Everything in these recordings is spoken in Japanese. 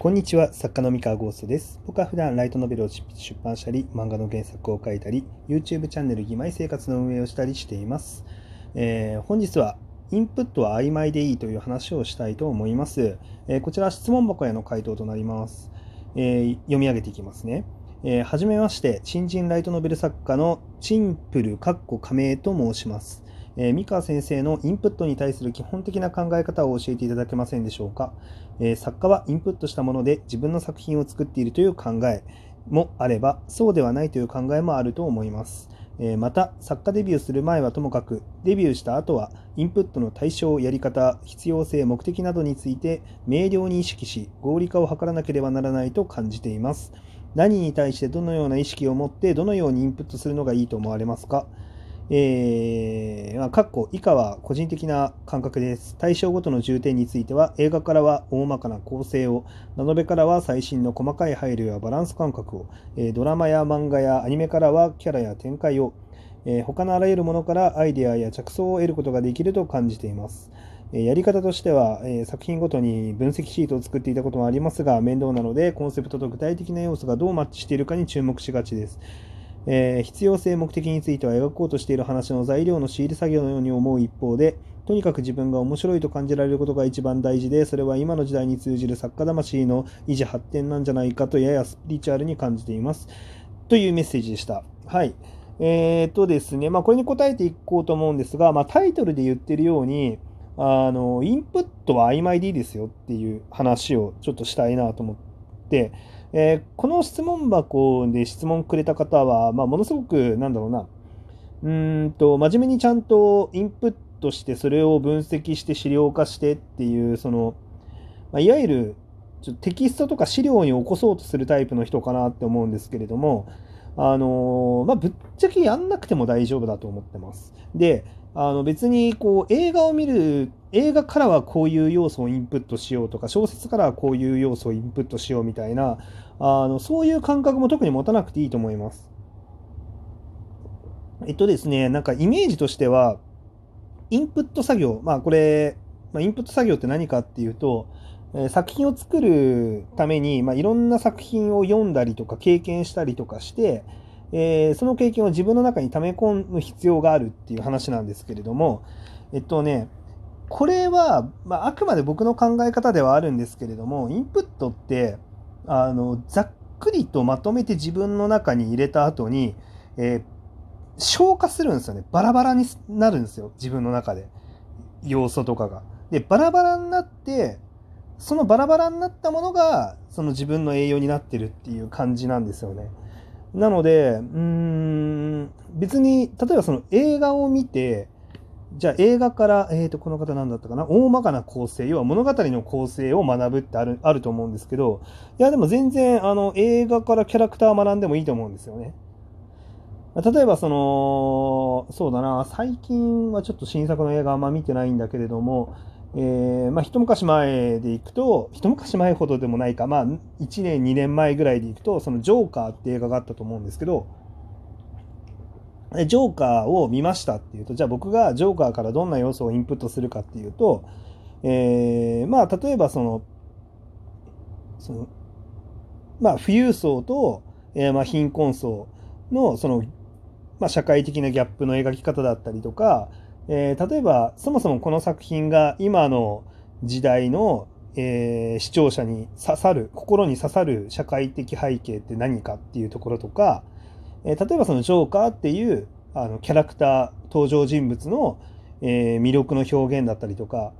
こんにちは、作家の三河ゴーストです。僕は普段ライトノベルを出版したり、漫画の原作を書いたり、YouTube チャンネル義妹生活の運営をしたりしています。えー本日は、インプットは曖昧でいいという話をしたいと思います。えーこちら質問箱への回答となります。えー読み上げていきますね。えーはじめまして、新人ライトノベル作家のチンプルかっこ仮名と申します。えー三川先生のインプットに対する基本的な考え方を教えていただけませんでしょうか？えー作家はインプットしたもので自分の作品を作っているという考えもあればそうではないという考えもあると思います。えーまた作家デビューする前はともかくデビューした後はインプットの対象やり方必要性目的などについて明瞭に意識し合理化を図らなければならないと感じています。何に対してどのような意識を持ってどのようにインプットするのがいいと思われますか？えーまあ、かっこ以下は個人的な感覚です。対象ごとの重点については、映画からは大まかな構成を、ラノベからは最新の細かい配慮やバランス感覚を、えードラマや漫画やアニメからはキャラや展開を、えー他のあらゆるものからアイデアや着想を得ることができると感じています。やり方としては、作品ごとに分析シートを作っていたこともありますが、面倒なので、コンセプトと具体的な要素がどうマッチしているかに注目しがちです。えー必要性目的については描こうとしている話の材料の仕入れ作業のように思う一方でとにかく自分が面白いと感じられることが一番大事でそれは今の時代に通じる作家魂の維持発展なんじゃないかとややスピリチュアルに感じています。というメッセージでした。はい。えー、とですね。まあこれに答えていこうと思うんですが、まあ、タイトルで言ってるようにあのインプットは曖昧でいいですよっていう話をちょっとしたいなと思ってえーこの質問箱で質問くれた方は、まあ、ものすごく、なんだろうな、うんと、真面目にちゃんとインプットして、それを分析して資料化してっていう、その、まあ、いわゆる、ちょっとテキストとか資料に起こそうとするタイプの人かなって思うんですけれども、あのーまあ、ぶっちゃけやんなくても大丈夫だと思ってます。で、あの別にこう映画を見る映画からはこういう要素をインプットしようとか小説からはこういう要素をインプットしようみたいなあのそういう感覚も特に持たなくていいと思います。えっとですね、なんかイメージとしては、インプット作業、まあこれ、まあ、インプット作業って何かっていうと、え作品を作るために、まあ、いろんな作品を読んだりとか経験したりとかして、えーその経験を自分の中に溜め込む必要があるっていう話なんですけれども、えっとね、これは、まあ、あくまで僕の考え方ではあるんですけれども、インプットって、あのざっくりとまとめて自分の中に入れた後に、えー消化するんですよねバラバラになるんですよ自分の中で要素とかが。でバラバラになってそのバラバラになったものがその自分の栄養になってるっていう感じなんですよね。なのでうん別に例えばその映画を見てじゃあ映画から、えー、とこの方何だったかな大まかな構成要は物語の構成を学ぶってあるあると思うんですけどいやでも全然あの映画からキャラクターを学んでもいいと思うんですよね。例えばそのそうだな最近はちょっと新作の映画あんま見てないんだけれども、えーまあ、一昔前でいくと一昔前ほどでもないか、まあ、1年2年前ぐらいでいくとそのジョーカーって映画があったと思うんですけどジョーカーを見ましたっていうとじゃあ僕がジョーカーからどんな要素をインプットするかっていうと、えーまあ例えばそのそのまあ富裕層と、えーまあ貧困層のその、まあ、社会的なギャップの描き方だったりとか、えー例えばそもそもこの作品が今の時代の、えー視聴者に刺さる心に刺さる社会的背景って何かっていうところとか、えー例えばそのジョーカーっていうあのキャラクター登場人物の、え魅力の表現だったりとか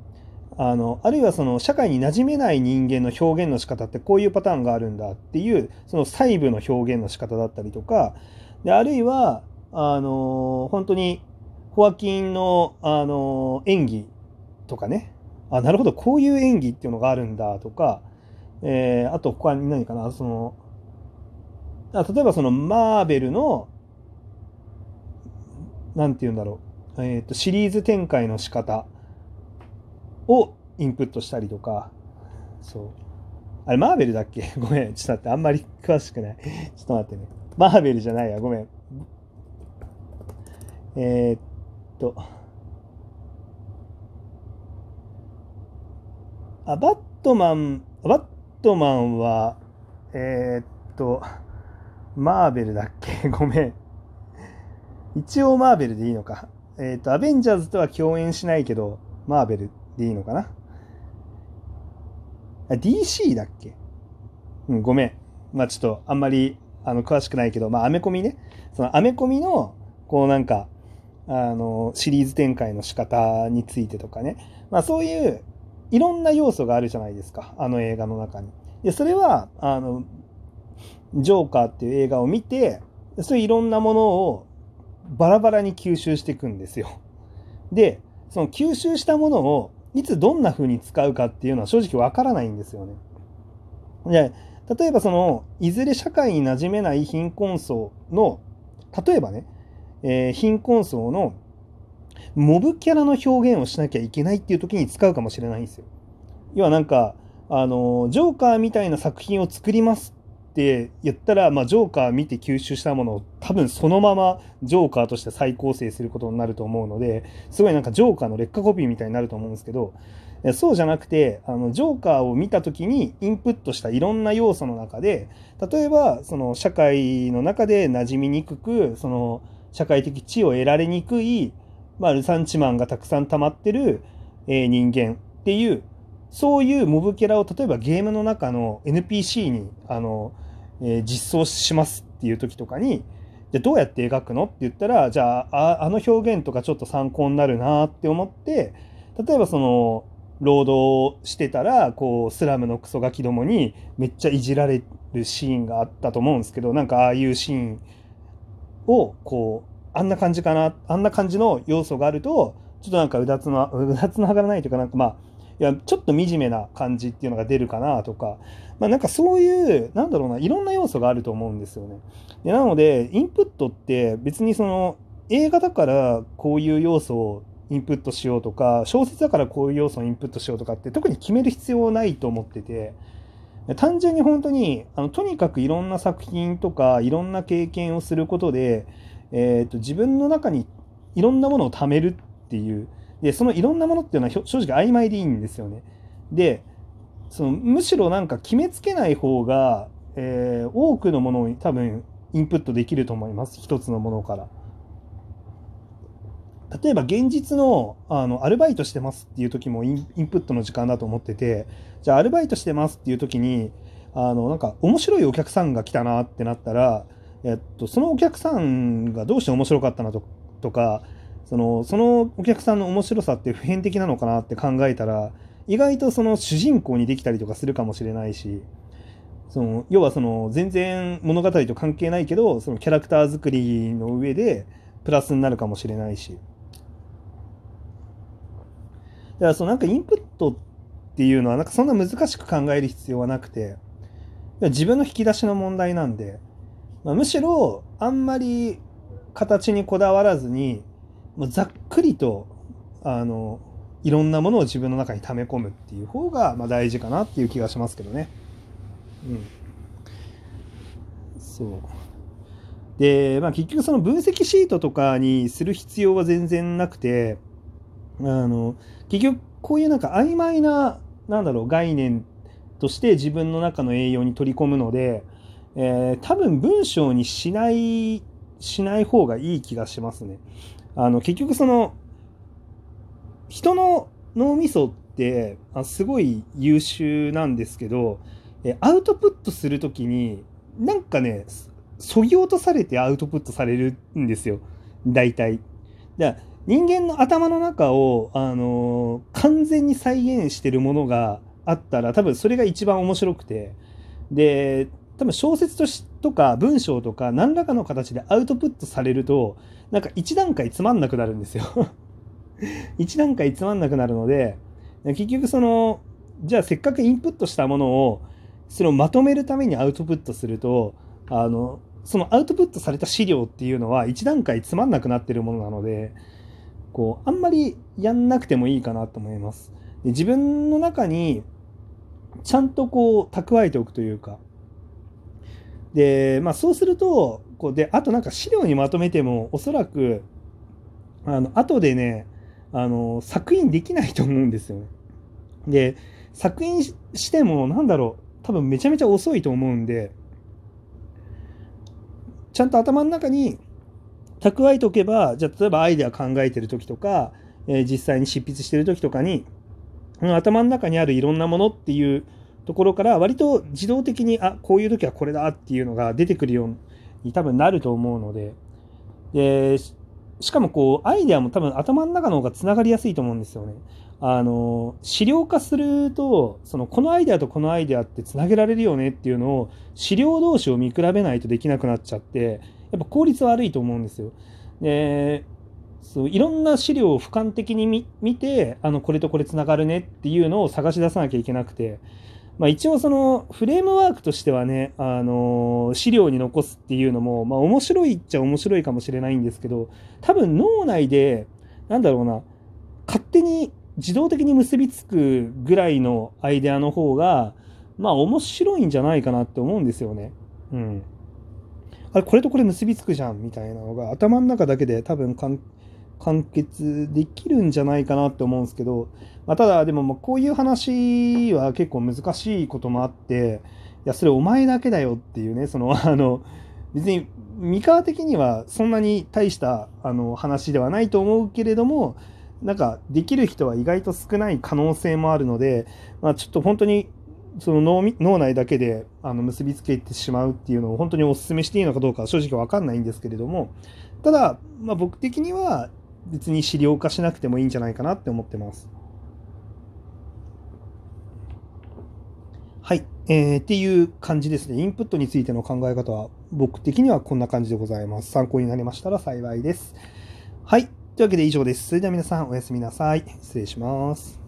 あのあるいはその社会に馴染めない人間の表現の仕方ってこういうパターンがあるんだっていうその細部の表現の仕方だったりとかであるいはあの本当にホアキンの、あの演技とかね。あなるほど。こういう演技っていうのがあるんだとか、えーあと他に何かな。そのあ例えばそのマーベルのなんて言うんだろう、えー、とシリーズ展開の仕方をインプットしたりとか。そう。あれマーベルだっけ？ごめん。ちょっと待って。あんまり詳しくない。ちょっと待ってね。マーベルじゃないや。ごめん。えーっとあバットマンバットマンは、えー、っと、マーベルだっけ？ごめん。一応マーベルでいいのか。えー、っと、アベンジャーズとは共演しないけど、マーベルでいいのかな？あ。DC だっけ？うん、ごめん。まあちょっとあんまりあの詳しくないけど、まあアメコミね。そのアメコミの、こうなんか、あの、シリーズ展開の仕方についてとかね。まあそういういろんな要素があるじゃないですか。あの映画の中に。で、それは、あの、ジョーカーっていう映画を見て、そういういろんなものをバラバラに吸収していくんですよ。で、その吸収したものをいつどんな風に使うかっていうのは正直わからないんですよね。で、例えばその、いずれ社会に馴染めない貧困層の、例えばね、えー、貧困層のモブキャラの表現をしなきゃいけないっていう時に使うかもしれないんですよ。要はなんか、あの、ジョーカーみたいな作品を作りますって言ったら、まあ、ジョーカー見て吸収したものを多分そのままジョーカーとして再構成することになると思うので、すごいなんかジョーカーの劣化コピーみたいになると思うんですけど、そうじゃなくて、あの、ジョーカーを見た時にインプットしたいろんな要素の中で、例えば、その社会の中で馴染みにくく、その社会的地位を得られにくい、まあ、ルサンチマンがたくさん溜まってる、えー、人間っていう、そういうモブキャラを例えばゲームの中の NPC にあの、えー、実装しますっていう時とかに、じゃどうやって描くのって言ったら、じゃああ、の表現とかちょっと参考になるなって思って、例えばその、労働してたら、こう、スラムのクソガキどもにめっちゃいじられるシーンがあったと思うんですけど、なんかああいうシーンを、こう、あんな感じかな、あんな感じの要素があると、ちょっとなんかうだつの、うだつの上がらないというか、なんかまあ、いや、ちょっと惨めな感じっていうのが出るかなとか、まあなんかそういう、なんだろうな、いろんな要素があると思うんですよね。でなので、インプットって別にその、映画だからこういう要素をインプットしようとか、小説だからこういう要素をインプットしようとかって特に決める必要ないと思ってて、単純に本当に、あのとにかくいろんな作品とか、いろんな経験をすることで、えーと、自分の中にいろんなものを貯めるっていうでそのいろんなものっていうのは正直曖昧でいいんですよね。でそのむしろなんか決めつけない方が、えー、多くのものを多分インプットできると思います一つのものから。例えば現実のあのアルバイトしてますっていう時もインプットの時間だと思っててじゃあアルバイトしてますっていう時にあのなんか面白いお客さんが来たなってなったらえっと、そのお客さんがどうして面白かったなととかそのそのお客さんの面白さって普遍的なのかなって考えたら意外とその主人公にできたりとかするかもしれないしその要はその全然物語と関係ないけどそのキャラクター作りの上でプラスになるかもしれないし。からそのなんかインプットっていうのはなんかそんな難しく考える必要はなくて自分の引き出しの問題なんでまあ、むしろあんまり形にこだわらずにもうざっくりとあのいろんなものを自分の中に溜め込むっていう方がまあ大事かなっていう気がしますけどね。うん、そうで、まあ、結局その分析シートとかにする必要は全然なくてあの結局こういうなんか曖昧ななんだろう概念として自分の中の栄養に取り込むのでえー、多分文章にしない、しない方がいい気がしますね。あの、結局その、人の脳みそってあすごい優秀なんですけど、えアウトプットするときに、なんかね、そぎ落とされてアウトプットされるんですよ。大体。だ人間の頭の中を、あのー、完全に再現してるものがあったら、多分それが一番面白くて。で、多分小説としとか文章とか何らかの形でアウトプットされるとなんか一段階つまんなくなるんですよ 一段階つまんなくなるので結局そのじゃあせっかくインプットしたものをそれをまとめるためにアウトプットするとあのそのアウトプットされた資料っていうのは一段階つまんなくなってるものなのでこうあんまりやんなくてもいいかなと思います。で自分の中にちゃんとこう蓄えておくというかで、まあ、そうすると、こうで、あとなんか資料にまとめても、おそらく、あの、後でね、あの、作品できないと思うんですよね。で、作品しても、なんだろう、多分めちゃめちゃ遅いと思うんで、ちゃんと頭の中に蓄えておけば、じゃあ例えばアイデア考えてる時とか、えー、実際に執筆してる時とかに、頭の中にあるいろんなものっていうところから割と自動的にあこういう時はこれだっていうのが出てくるように多分なると思うのででしかもこうアイデアも多分頭の中の方がつながりやすいと思うんですよね。あの資料化するとそのこのアイデアとこのアイデアってつなげられるよねっていうのを資料同士を見比べないとできなくなっちゃってやっぱ効率悪いと思うんですよ。でそういろんな資料を俯瞰的に見てあのこれとこれつながるねっていうのを探し出さなきゃいけなくてまあ、一応そのフレームワークとしてはね、あの資料に残すっていうのも、まあ、面白いっちゃ面白いかもしれないんですけど多分脳内でなんだろうな勝手に自動的に結びつくぐらいのアイデアの方がまあ面白いんじゃないかなって思うんですよね。うん。あれこれとこれ結びつくじゃんみたいなのが頭の中だけで多分完結できるんじゃないかなって思うんですけど、まあ、ただでももうこういう話は結構難しいこともあっていやそれお前だけだよっていうねその あの別に三河的にはそんなに大したあの話ではないと思うけれどもなんかできる人は意外と少ない可能性もあるので、まあ、ちょっと本当にその脳脳内だけであの結びつけてしまうっていうのを本当にお勧めしていいのかどうか正直わかんないんですけれどもただ、まあ、僕的には別に資料化しなくてもいいんじゃないかなって思ってます。はい、えー、っていう感じですね。インプットについての考え方は僕的にはこんな感じでございます。参考になりましたら幸いです。はい。というわけで以上です。それでは皆さんおやすみなさい。失礼します。